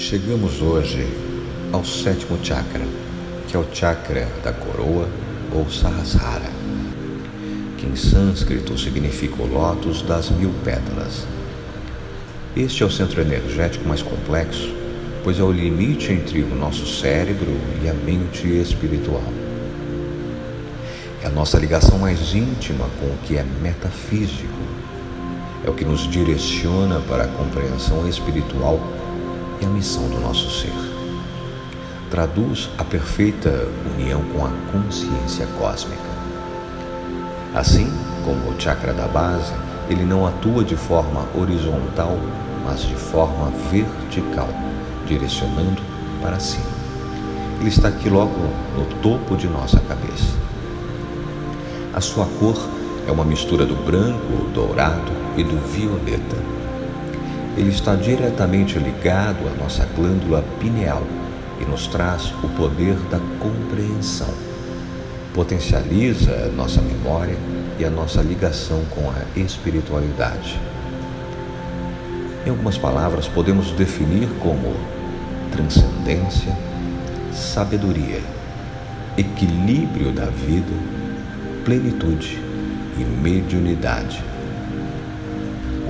Chegamos hoje ao sétimo chakra, que é o chakra da coroa ou Sahasrara, que em sânscrito significa o lótus das mil pétalas. Este é o centro energético mais complexo, pois é o limite entre o nosso cérebro e a mente espiritual. É a nossa ligação mais íntima com o que é metafísico. É o que nos direciona para a compreensão espiritual e a missão do nosso ser. Traduz a perfeita união com a consciência cósmica. Assim como o chakra da base, ele não atua de forma horizontal, mas de forma vertical, direcionando para cima. Ele está aqui logo no topo de nossa cabeça. A sua cor é uma mistura do branco, dourado e do violeta. Ele está diretamente ligado à nossa glândula pineal e nos traz o poder da compreensão. Potencializa nossa memória e a nossa ligação com a espiritualidade. Em algumas palavras, podemos definir como transcendência, sabedoria, equilíbrio da vida, plenitude e mediunidade.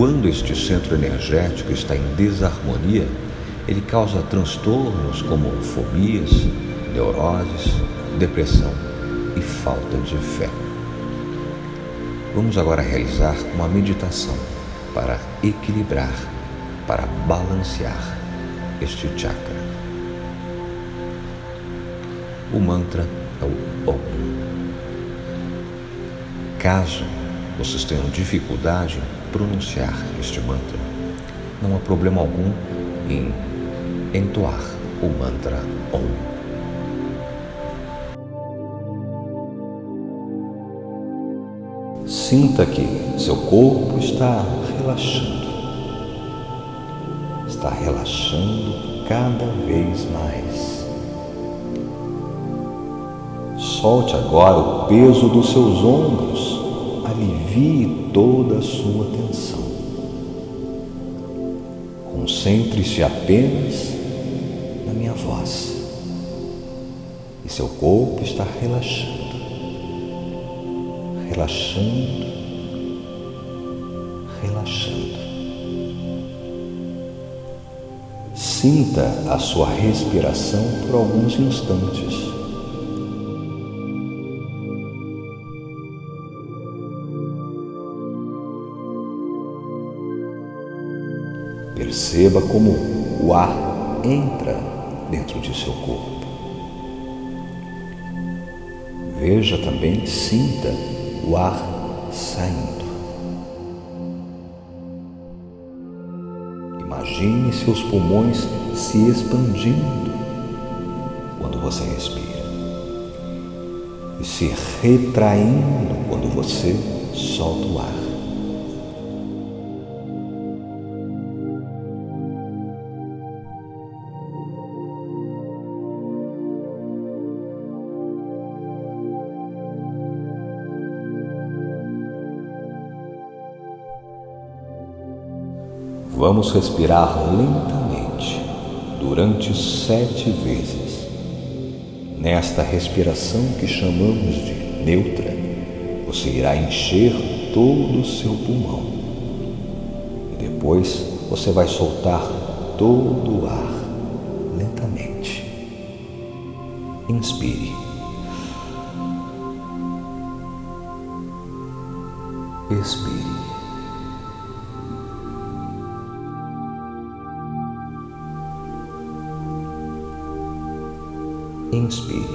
Quando este centro energético está em desarmonia, ele causa transtornos como fobias, neuroses, depressão e falta de fé. Vamos agora realizar uma meditação para equilibrar, para balancear este chakra. O mantra é o Om. Caso vocês tenham dificuldade em pronunciar este mantra, não há problema algum em entoar o mantra Om. Sinta que seu corpo está relaxando está relaxando cada vez mais. Solte agora o peso dos seus ombros, alivie toda a sua tensão. Concentre-se apenas na minha voz. E seu corpo está relaxando. Relaxando, relaxando. Sinta a sua respiração por alguns instantes. Perceba como o ar entra dentro de seu corpo. Veja também, sinta o ar saindo. Imagine seus pulmões se expandindo quando você respira e se retraindo quando você solta o ar. Vamos respirar lentamente durante sete vezes. Nesta respiração que chamamos de neutra, você irá encher todo o seu pulmão. E depois você vai soltar todo o ar lentamente. Inspire. Expire. Inspire.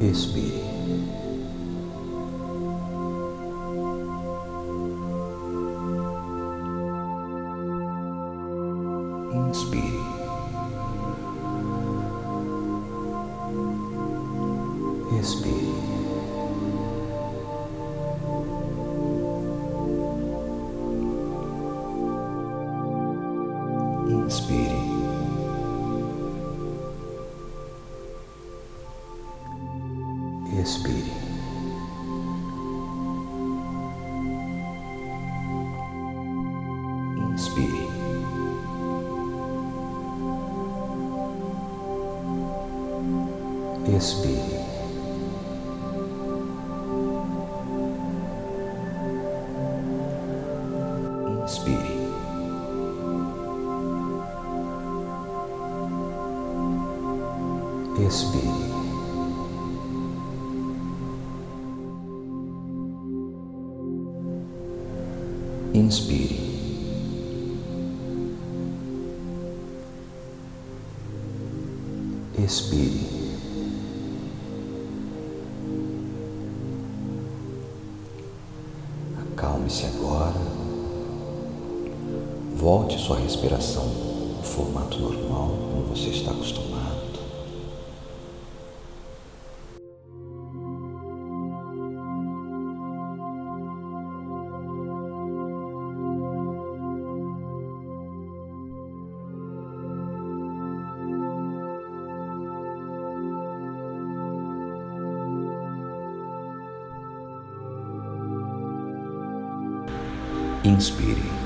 Expire. e expire. Inspire. Expire. Inspire. Expire. Acalme-se agora. Volte sua respiração no formato normal, como você está acostumado. Inspire.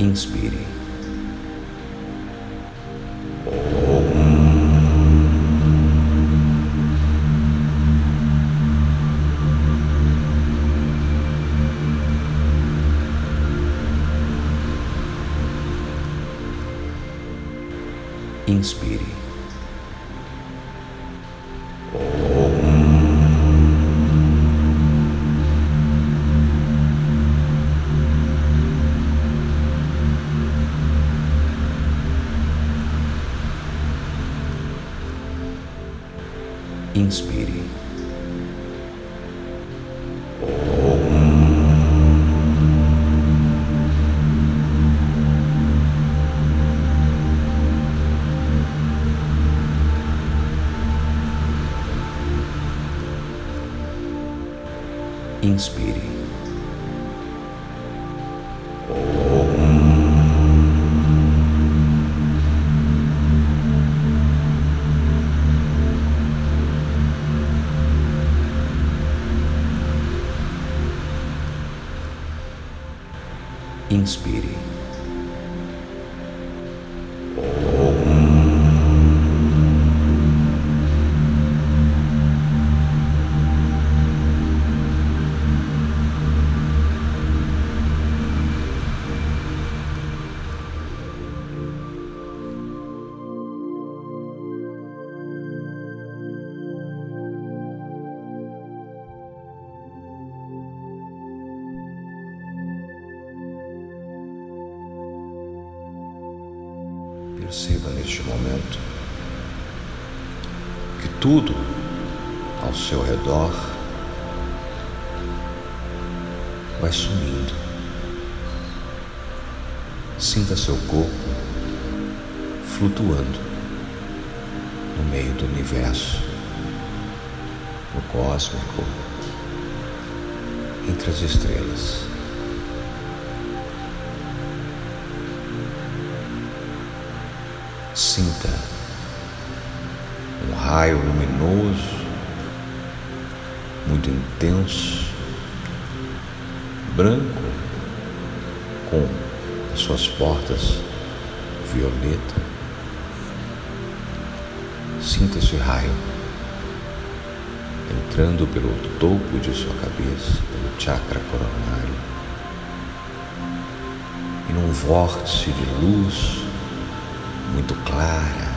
Inspire. Inspire. Inspire. Inspire. Inspire. Perceba neste momento que tudo ao seu redor vai sumindo. Sinta seu corpo flutuando no meio do universo, no cósmico, entre as estrelas. Sinta um raio luminoso, muito intenso, branco, com as suas portas violeta. Sinta esse raio entrando pelo topo de sua cabeça, pelo chakra coronário, e num vórtice de luz muito clara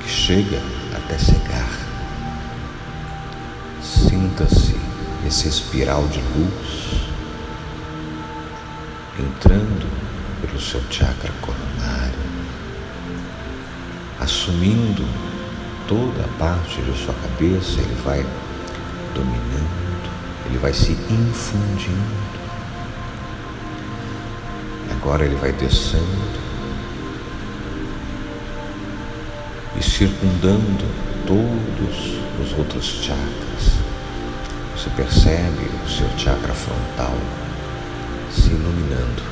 que chega até cegar. Sinta-se esse espiral de luz entrando pelo seu chakra coronário, assumindo toda a parte de sua cabeça, ele vai dominando, ele vai se infundindo. Agora ele vai descendo e circundando todos os outros chakras. Você percebe o seu chakra frontal se iluminando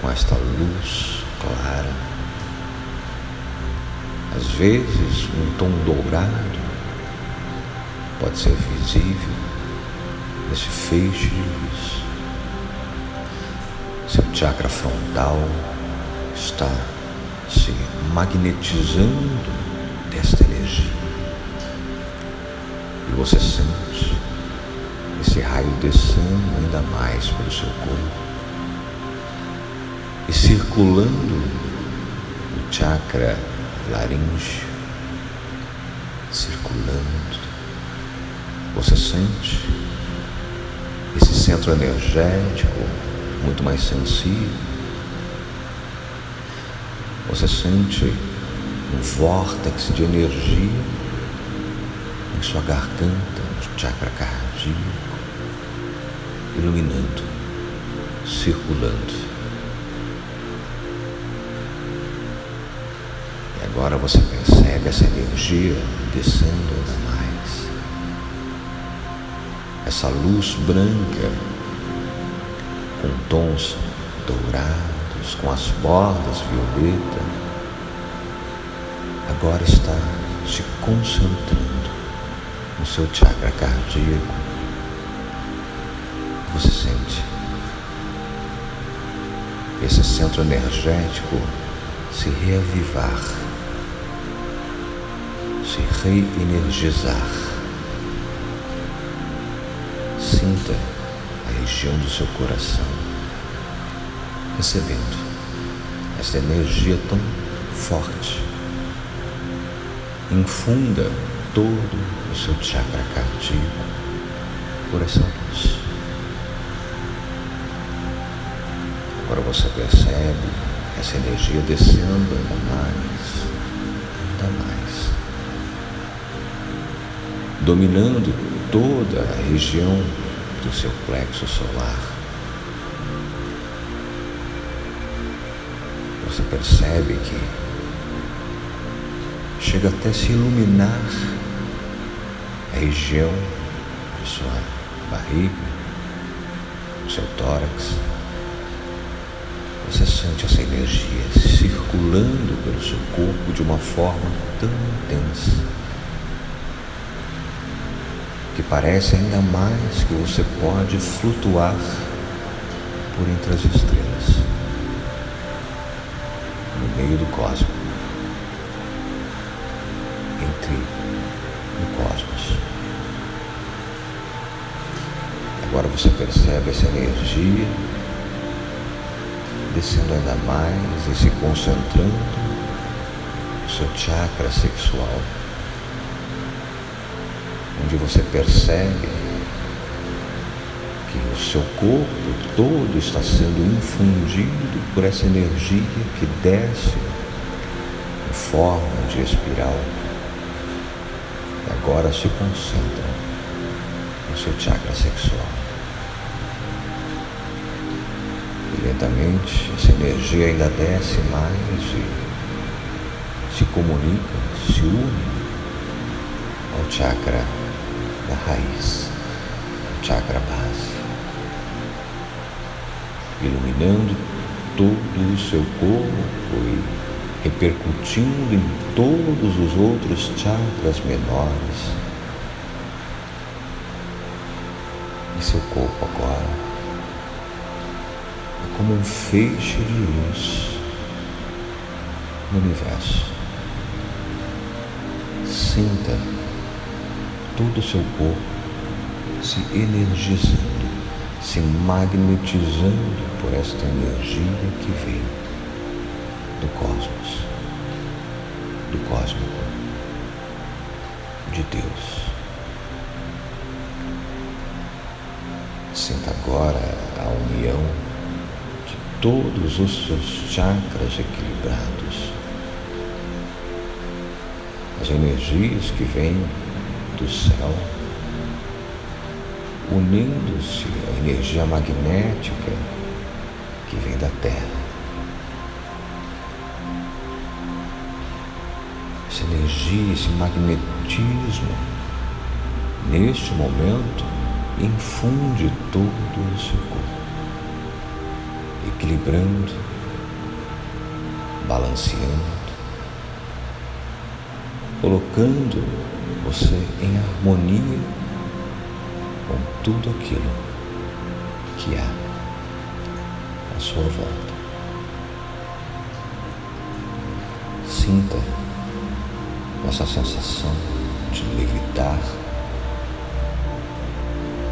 com esta luz clara. Às vezes, um tom dourado pode ser visível nesse feixe de luz. Seu chakra frontal está se magnetizando desta energia. E você sente esse raio descendo ainda mais pelo seu corpo e circulando o chakra laríngeo, circulando. Você sente esse centro energético muito mais sensível. Você sente um vórtex de energia em sua garganta, no chakra cardíaco iluminando, circulando. E agora você percebe essa energia descendo ainda mais. Essa luz branca com tons dourados, com as bordas violeta, agora está se concentrando no seu chakra cardíaco você sente esse centro energético se reavivar, se reenergizar. Sinta a região do seu coração recebendo essa energia tão forte. Infunda todo o seu chakra cardíaco por essa luz. Agora você percebe essa energia descendo ainda mais, ainda mais, dominando toda a região do seu plexo solar. Você percebe que chega até se iluminar a região de sua barriga, do seu tórax. Você sente essa energia circulando pelo seu corpo de uma forma tão intensa que parece ainda mais que você pode flutuar por entre as estrelas, meio do cosmos, entre o cosmos. Agora você percebe essa energia descendo ainda mais e se concentrando no seu chakra sexual, onde você percebe que o seu corpo todo está sendo infundido por essa energia que desce em forma de espiral e agora se concentra no seu chakra sexual. lentamente essa energia ainda desce mais e se comunica, se une ao chakra da raiz, ao chakra base, iluminando todo o seu corpo e repercutindo em todos os outros chakras menores. E seu corpo agora como um feixe de luz no universo. Sinta todo o seu corpo se energizando, se magnetizando por esta energia que vem do cosmos, do cósmico, de Deus. Sinta agora a união todos os seus chakras equilibrados. As energias que vêm do céu, unindo-se à energia magnética que vem da Terra. Essa energia, esse magnetismo, neste momento, infunde todo o seu corpo, equilibrando, balanceando, colocando você em harmonia com tudo aquilo que há sua volta. Sinta essa sensação de levitar.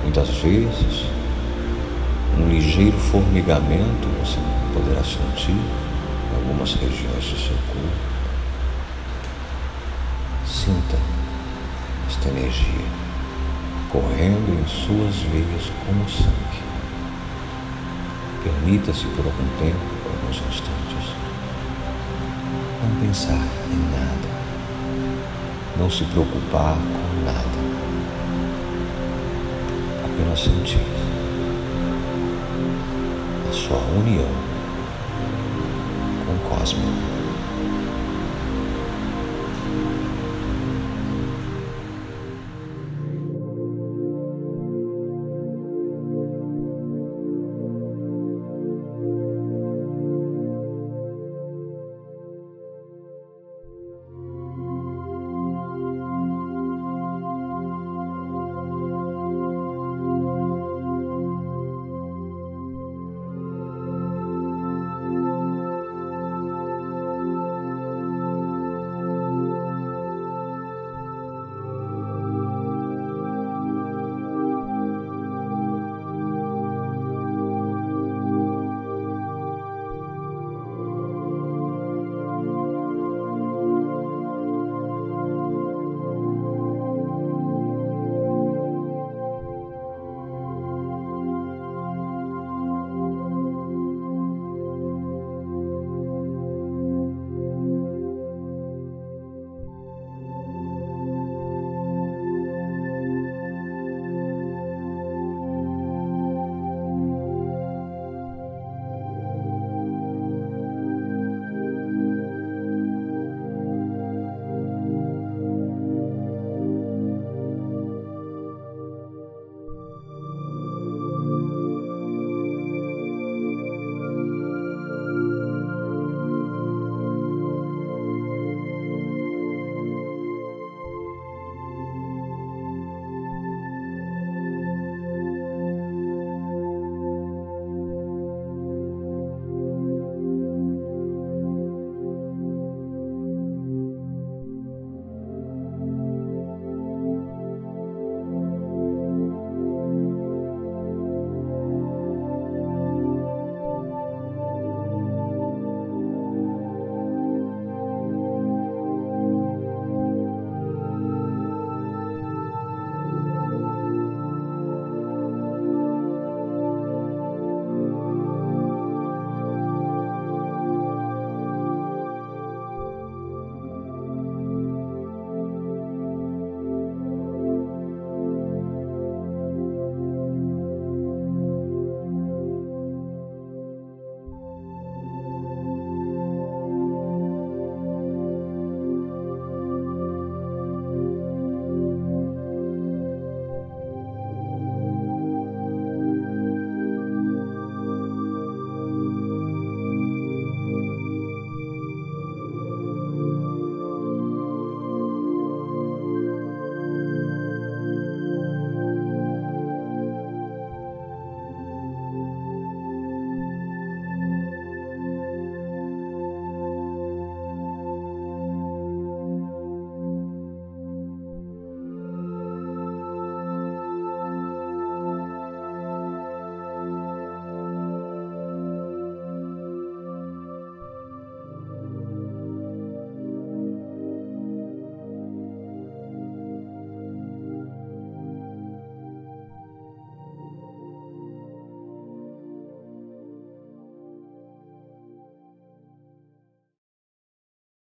Muitas vezes, um ligeiro formigamento você poderá sentir em algumas regiões do seu corpo. Sinta esta energia correndo em suas veias como sangue. Permita-se por algum tempo, por alguns instantes, não pensar em nada, não se preocupar com nada, apenas sentir a sua união com o cosmos